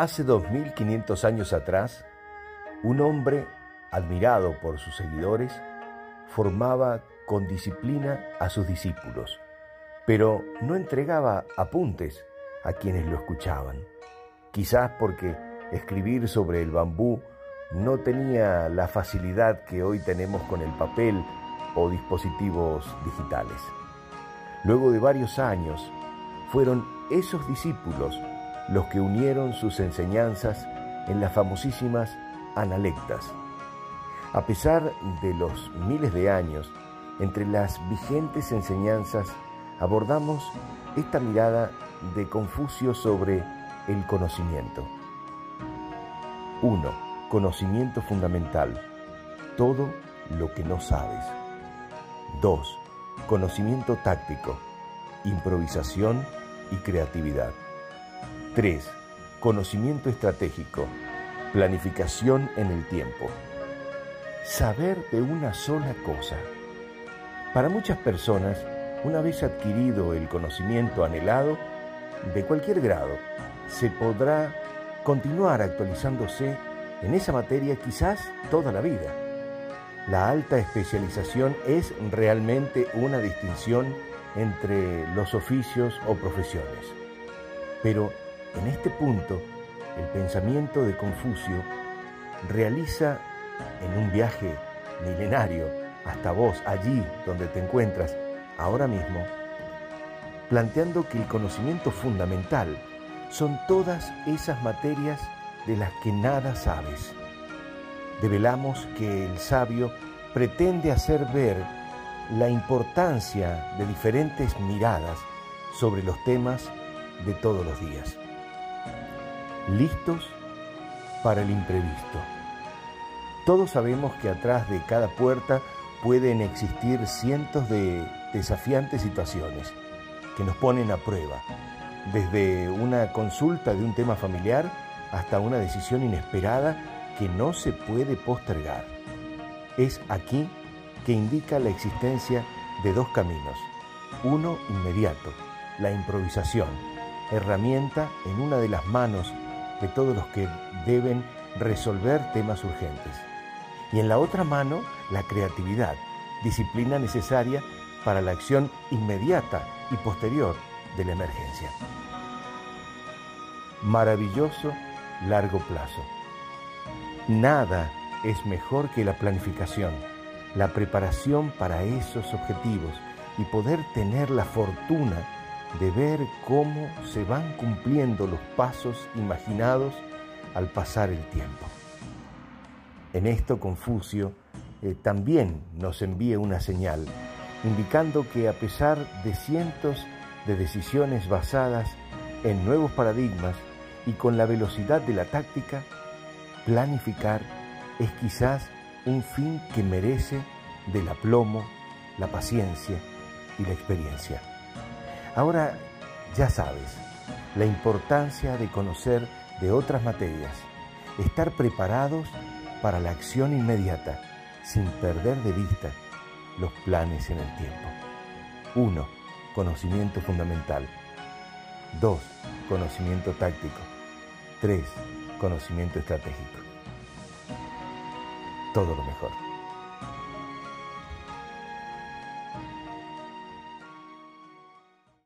Hace 2500 años atrás, un hombre, admirado por sus seguidores, formaba con disciplina a sus discípulos, pero no entregaba apuntes a quienes lo escuchaban. Quizás porque escribir sobre el bambú no tenía la facilidad que hoy tenemos con el papel o dispositivos digitales. Luego de varios años, fueron esos discípulos los que unieron sus enseñanzas en las famosísimas analectas. A pesar de los miles de años, entre las vigentes enseñanzas abordamos esta mirada de Confucio sobre el conocimiento. 1. Conocimiento fundamental. Todo lo que no sabes. 2. Conocimiento táctico. Improvisación y creatividad. 3. Conocimiento estratégico. Planificación en el tiempo. Saber de una sola cosa. Para muchas personas, una vez adquirido el conocimiento anhelado, de cualquier grado, se podrá continuar actualizándose en esa materia quizás toda la vida. La alta especialización es realmente una distinción entre los oficios o profesiones. Pero en este punto, el pensamiento de Confucio realiza en un viaje milenario hasta vos, allí donde te encuentras ahora mismo, planteando que el conocimiento fundamental son todas esas materias de las que nada sabes. Develamos que el sabio pretende hacer ver la importancia de diferentes miradas sobre los temas de todos los días. Listos para el imprevisto. Todos sabemos que atrás de cada puerta pueden existir cientos de desafiantes situaciones que nos ponen a prueba, desde una consulta de un tema familiar hasta una decisión inesperada que no se puede postergar. Es aquí que indica la existencia de dos caminos. Uno inmediato, la improvisación, herramienta en una de las manos de todos los que deben resolver temas urgentes. Y en la otra mano, la creatividad, disciplina necesaria para la acción inmediata y posterior de la emergencia. Maravilloso largo plazo. Nada es mejor que la planificación, la preparación para esos objetivos y poder tener la fortuna de ver cómo se van cumpliendo los pasos imaginados al pasar el tiempo. En esto Confucio eh, también nos envía una señal, indicando que a pesar de cientos de decisiones basadas en nuevos paradigmas y con la velocidad de la táctica, planificar es quizás un fin que merece del aplomo, la paciencia y la experiencia. Ahora ya sabes la importancia de conocer de otras materias, estar preparados para la acción inmediata, sin perder de vista los planes en el tiempo. 1. Conocimiento fundamental. 2. Conocimiento táctico. 3. Conocimiento estratégico. Todo lo mejor.